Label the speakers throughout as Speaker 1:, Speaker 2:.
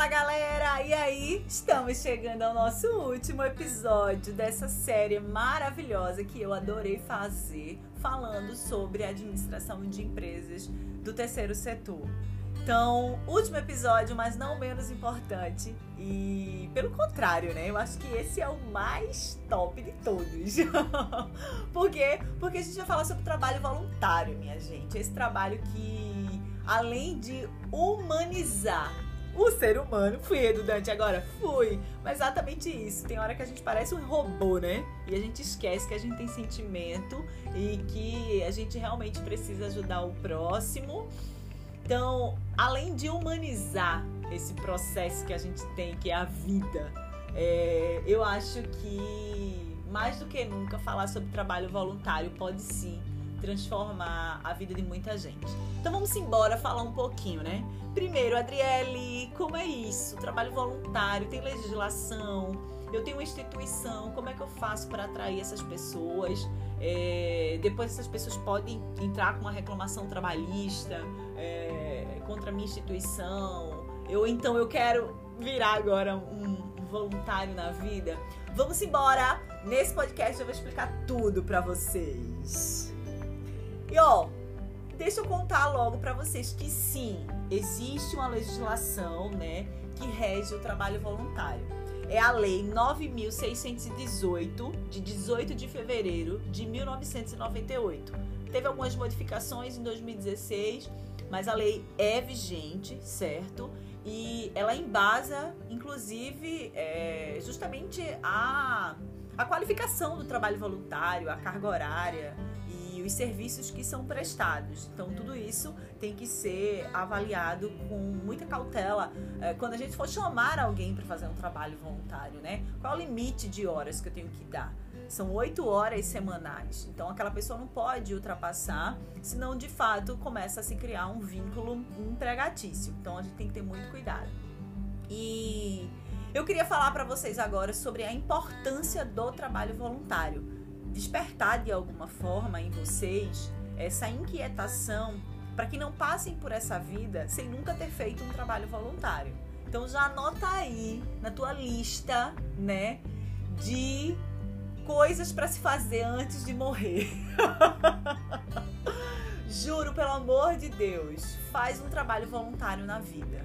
Speaker 1: Fala galera! E aí, estamos chegando ao nosso último episódio dessa série maravilhosa que eu adorei fazer, falando sobre administração de empresas do terceiro setor. Então, último episódio, mas não menos importante. E pelo contrário, né? Eu acho que esse é o mais top de todos. Por quê? Porque a gente vai falar sobre trabalho voluntário, minha gente. Esse trabalho que, além de humanizar o ser humano. Fui redundante agora? Fui. Mas exatamente isso. Tem hora que a gente parece um robô, né? E a gente esquece que a gente tem sentimento e que a gente realmente precisa ajudar o próximo. Então, além de humanizar esse processo que a gente tem, que é a vida, é, eu acho que mais do que nunca falar sobre trabalho voluntário pode sim transformar a vida de muita gente. Então vamos embora falar um pouquinho, né? Primeiro, Adriele, como é isso? Trabalho voluntário, tem legislação, eu tenho uma instituição, como é que eu faço para atrair essas pessoas? É, depois essas pessoas podem entrar com uma reclamação trabalhista é, contra a minha instituição. Eu então eu quero virar agora um, voluntário na vida. Vamos embora! Nesse podcast eu vou explicar tudo para vocês. E ó, deixa eu contar logo para vocês que sim, existe uma legislação, né, que rege o trabalho voluntário. É a Lei 9618 de 18 de fevereiro de 1998. Teve algumas modificações em 2016, mas a lei é vigente, certo? E ela embasa, inclusive, é, justamente a, a qualificação do trabalho voluntário, a carga horária, os serviços que são prestados. Então, tudo isso tem que ser avaliado com muita cautela é, quando a gente for chamar alguém para fazer um trabalho voluntário, né? Qual é o limite de horas que eu tenho que dar? São oito horas semanais. Então, aquela pessoa não pode ultrapassar, senão, de fato, começa a se criar um vínculo empregatício. Então, a gente tem que ter muito cuidado. E eu queria falar para vocês agora sobre a importância do trabalho voluntário despertar de alguma forma em vocês essa inquietação para que não passem por essa vida sem nunca ter feito um trabalho voluntário. Então já anota aí na tua lista, né, de coisas para se fazer antes de morrer. Juro, pelo amor de Deus, faz um trabalho voluntário na vida.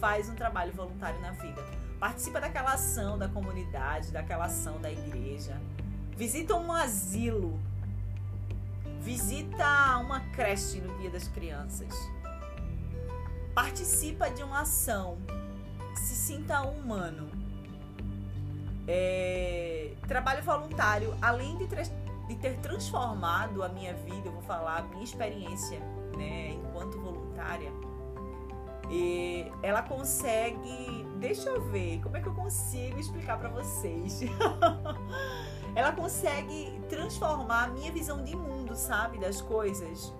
Speaker 1: Faz um trabalho voluntário na vida. Participa daquela ação da comunidade, daquela ação da igreja Visita um asilo. Visita uma creche no Dia das Crianças. Participa de uma ação. Se sinta humano. É, trabalho voluntário, além de, de, ter transformado a minha vida, eu vou falar a minha experiência né, enquanto voluntária, e ela consegue. Deixa eu ver como é que eu consigo explicar para vocês. ela consegue transformar a minha visão de mundo, sabe, das coisas.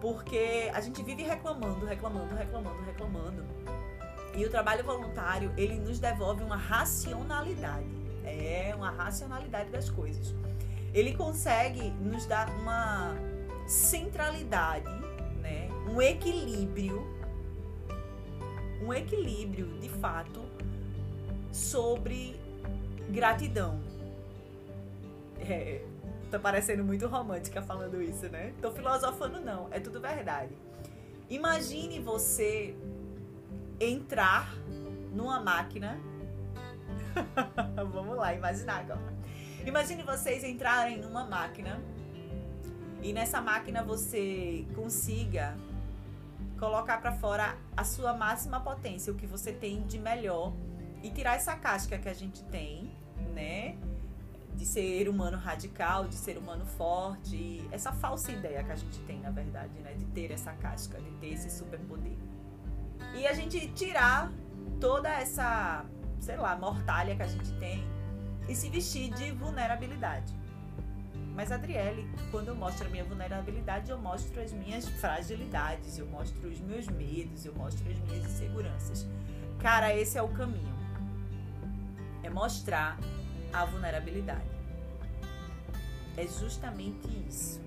Speaker 1: Porque a gente vive reclamando, reclamando, reclamando, reclamando. E o trabalho voluntário, ele nos devolve uma racionalidade. É uma racionalidade das coisas. Ele consegue nos dar uma centralidade, né? Um equilíbrio um equilíbrio de fato sobre gratidão. É, tô parecendo muito romântica falando isso, né? Tô filosofando não, é tudo verdade. Imagine você entrar numa máquina. Vamos lá, imaginar agora. Imagine vocês entrarem numa máquina e nessa máquina você consiga colocar para fora a sua máxima potência, o que você tem de melhor e tirar essa casca que a gente tem, né? De ser humano radical, de ser humano forte, essa falsa ideia que a gente tem, na verdade, né? De ter essa casca, de ter esse superpoder. E a gente tirar toda essa, sei lá, mortalha que a gente tem e se vestir de vulnerabilidade. Mas, Adriele, quando eu mostro a minha vulnerabilidade, eu mostro as minhas fragilidades, eu mostro os meus medos, eu mostro as minhas inseguranças. Cara, esse é o caminho. É mostrar a vulnerabilidade. É justamente isso.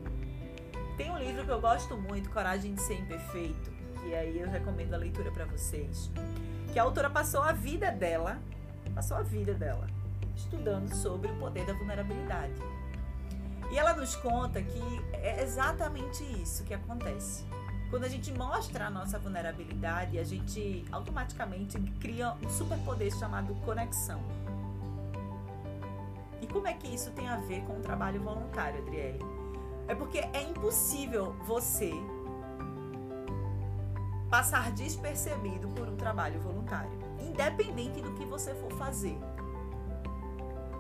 Speaker 1: Tem um livro que eu gosto muito, Coragem de Ser Imperfeito, que aí eu recomendo a leitura para vocês. que a autora passou a vida dela, passou a vida dela estudando sobre o poder da vulnerabilidade. E ela nos conta que é exatamente isso que acontece. Quando a gente mostra a nossa vulnerabilidade, a gente automaticamente cria um superpoder chamado conexão. E como é que isso tem a ver com o trabalho voluntário, Adriele? É porque é impossível você passar despercebido por um trabalho voluntário, independente do que você for fazer.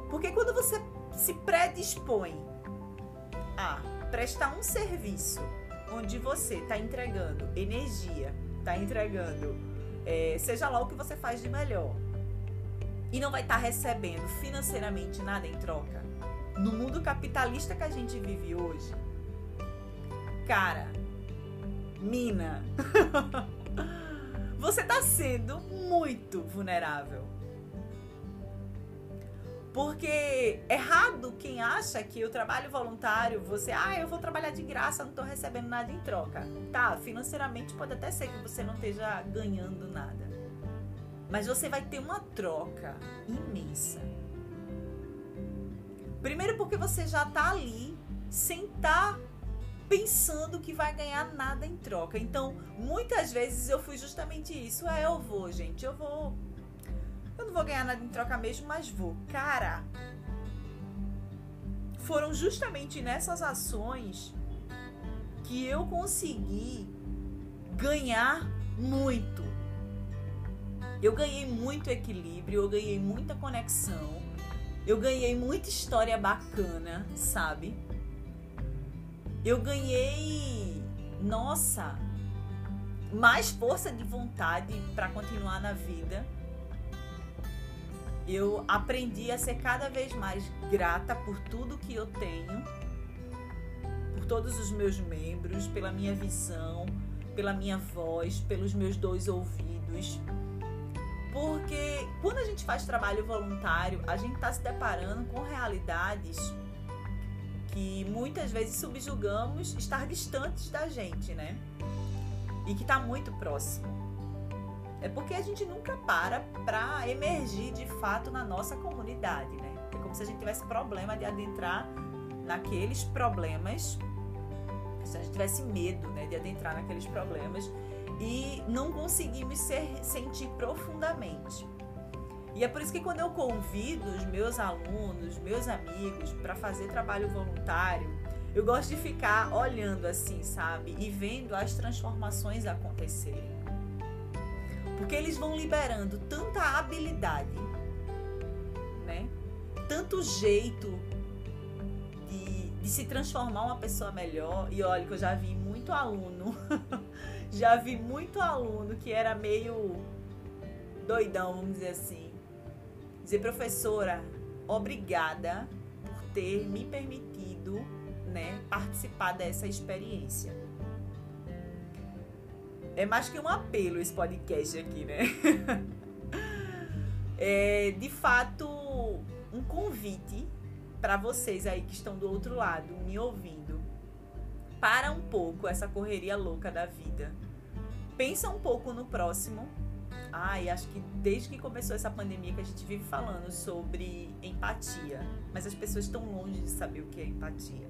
Speaker 1: Porque quando você se predispõe a prestar um serviço onde você está entregando energia, está entregando, é, seja lá o que você faz de melhor, e não vai estar tá recebendo financeiramente nada em troca, no mundo capitalista que a gente vive hoje, cara, mina, você está sendo muito vulnerável. Porque errado quem acha que o trabalho voluntário, você, ah, eu vou trabalhar de graça, não estou recebendo nada em troca. Tá, financeiramente pode até ser que você não esteja ganhando nada. Mas você vai ter uma troca imensa. Primeiro porque você já está ali sem estar tá pensando que vai ganhar nada em troca. Então, muitas vezes eu fui justamente isso. É, eu vou, gente, eu vou eu não vou ganhar nada em troca mesmo, mas vou. Cara, foram justamente nessas ações que eu consegui ganhar muito. Eu ganhei muito equilíbrio, eu ganhei muita conexão, eu ganhei muita história bacana, sabe? Eu ganhei, nossa, mais força de vontade para continuar na vida eu aprendi a ser cada vez mais grata por tudo que eu tenho, por todos os meus membros, pela minha visão, pela minha voz, pelos meus dois ouvidos. Porque quando a gente faz trabalho voluntário, a gente está se deparando com realidades que muitas vezes subjugamos estar distantes da gente, né? E que está muito próximo. É porque a gente nunca para para emergir de fato na nossa comunidade, né? É como se a gente tivesse problema de adentrar naqueles problemas, se a gente tivesse medo, né, de adentrar naqueles problemas e não conseguimos ser, sentir profundamente. E é por isso que quando eu convido os meus alunos, meus amigos para fazer trabalho voluntário, eu gosto de ficar olhando assim, sabe? E vendo as transformações acontecerem. Porque eles vão liberando tanta habilidade, né? Tanto jeito de, de se transformar uma pessoa melhor. E olha que eu já vi muito aluno, já vi muito aluno que era meio doidão, vamos dizer assim. Dizer, professora, obrigada por ter me permitido né, participar dessa experiência. É mais que um apelo esse podcast aqui, né? é, de fato, um convite para vocês aí que estão do outro lado, me ouvindo. Para um pouco essa correria louca da vida. Pensa um pouco no próximo. Ai, acho que desde que começou essa pandemia que a gente vive falando sobre empatia, mas as pessoas estão longe de saber o que é empatia.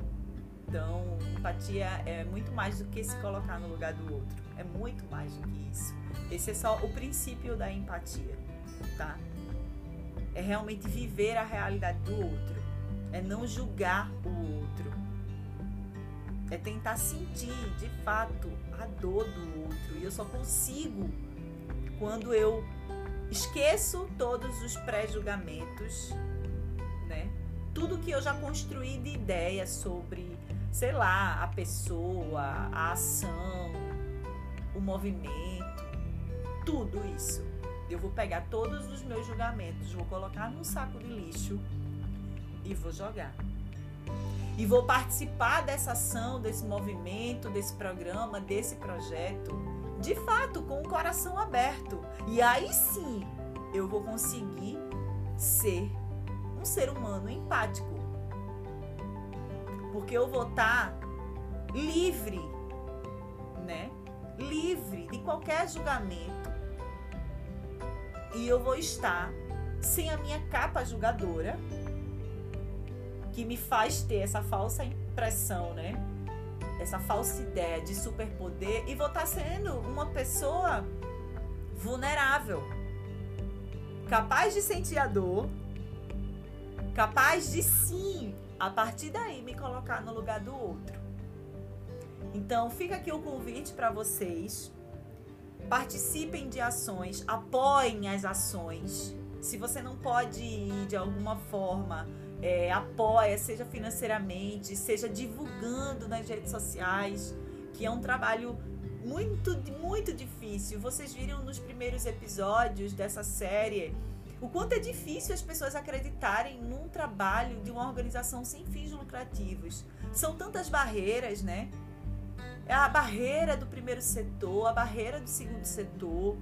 Speaker 1: Então, empatia é muito mais do que se colocar no lugar do outro. É muito mais do que isso. Esse é só o princípio da empatia, tá? É realmente viver a realidade do outro. É não julgar o outro. É tentar sentir, de fato, a dor do outro. E eu só consigo quando eu esqueço todos os pré-julgamentos, né? Tudo que eu já construí de ideia sobre sei lá, a pessoa, a ação, o movimento, tudo isso. Eu vou pegar todos os meus julgamentos, vou colocar num saco de lixo e vou jogar. E vou participar dessa ação, desse movimento, desse programa, desse projeto, de fato, com o coração aberto. E aí sim eu vou conseguir ser um ser humano empático porque eu vou estar livre, né? Livre de qualquer julgamento. e eu vou estar sem a minha capa julgadora, que me faz ter essa falsa impressão, né? Essa falsa ideia de superpoder e vou estar sendo uma pessoa vulnerável, capaz de sentir a dor, capaz de sim, a partir daí me colocar no lugar do outro. Então, fica aqui o convite para vocês. Participem de ações, apoiem as ações. Se você não pode ir de alguma forma, é, apoia, seja financeiramente, seja divulgando nas redes sociais, que é um trabalho muito, muito difícil. Vocês viram nos primeiros episódios dessa série o quanto é difícil as pessoas acreditarem num trabalho de uma organização sem fins lucrativos. São tantas barreiras, né? É a barreira do primeiro setor, a barreira do segundo setor,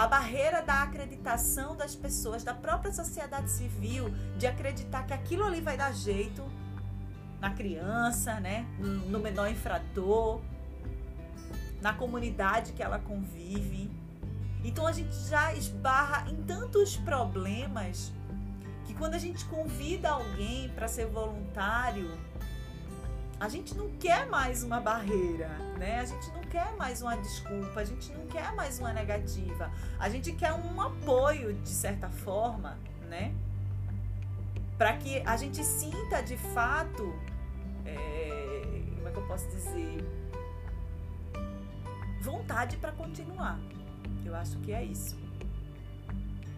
Speaker 1: a barreira da acreditação das pessoas, da própria sociedade civil, de acreditar que aquilo ali vai dar jeito na criança, né? no menor infrator, na comunidade que ela convive. Então a gente já esbarra em tantos problemas que quando a gente convida alguém para ser voluntário, a gente não quer mais uma barreira, né? A gente não quer mais uma desculpa, a gente não quer mais uma negativa. A gente quer um apoio de certa forma, né? Para que a gente sinta de fato, é, como é que eu posso dizer, vontade para continuar. Eu acho que é isso.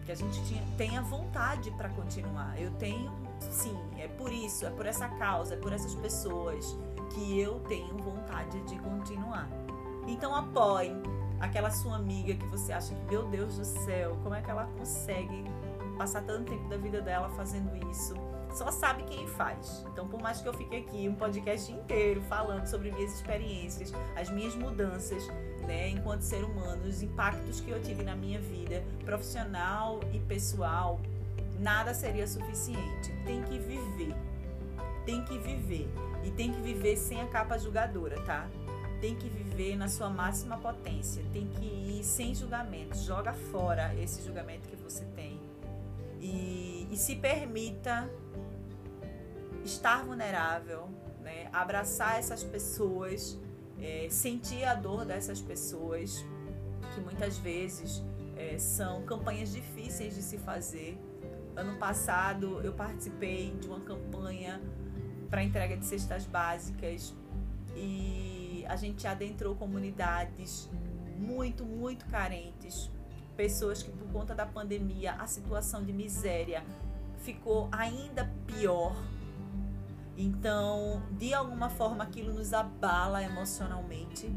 Speaker 1: Que a gente tinha, tenha vontade para continuar. Eu tenho, sim, é por isso, é por essa causa, é por essas pessoas que eu tenho vontade de continuar. Então apoie aquela sua amiga que você acha que, meu Deus do céu, como é que ela consegue passar tanto tempo da vida dela fazendo isso? Só sabe quem faz. Então, por mais que eu fique aqui um podcast inteiro falando sobre minhas experiências, as minhas mudanças, né, enquanto ser humano, os impactos que eu tive na minha vida profissional e pessoal, nada seria suficiente. Tem que viver. Tem que viver. E tem que viver sem a capa julgadora, tá? Tem que viver na sua máxima potência. Tem que ir sem julgamento. Joga fora esse julgamento que você tem. E, e se permita estar vulnerável, né? abraçar essas pessoas é, sentir a dor dessas pessoas, que muitas vezes é, são campanhas difíceis de se fazer. Ano passado eu participei de uma campanha para entrega de cestas básicas e a gente adentrou comunidades muito, muito carentes, pessoas que por conta da pandemia a situação de miséria ficou ainda pior. Então, de alguma forma, aquilo nos abala emocionalmente,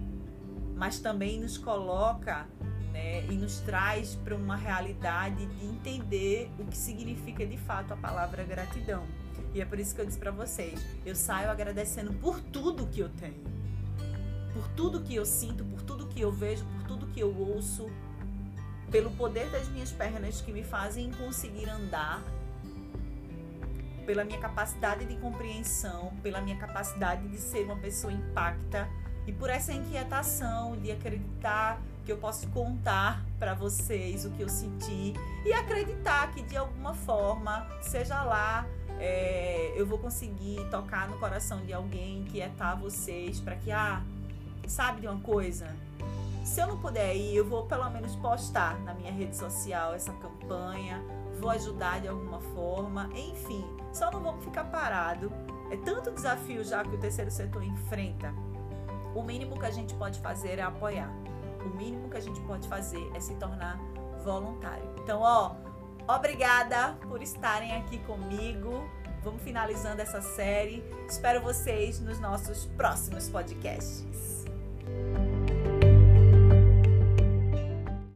Speaker 1: mas também nos coloca né, e nos traz para uma realidade de entender o que significa de fato a palavra gratidão. E é por isso que eu disse para vocês: eu saio agradecendo por tudo que eu tenho, por tudo que eu sinto, por tudo que eu vejo, por tudo que eu ouço, pelo poder das minhas pernas que me fazem conseguir andar pela minha capacidade de compreensão, pela minha capacidade de ser uma pessoa impacta e por essa inquietação de acreditar que eu posso contar para vocês o que eu senti e acreditar que de alguma forma, seja lá, é, eu vou conseguir tocar no coração de alguém, quietar vocês para que, ah, sabe de uma coisa? Se eu não puder ir, eu vou pelo menos postar na minha rede social essa campanha, vou ajudar de alguma forma, enfim, só não vamos ficar parado. É tanto desafio já que o terceiro setor enfrenta. O mínimo que a gente pode fazer é apoiar. O mínimo que a gente pode fazer é se tornar voluntário. Então, ó, obrigada por estarem aqui comigo. Vamos finalizando essa série. Espero vocês nos nossos próximos podcasts.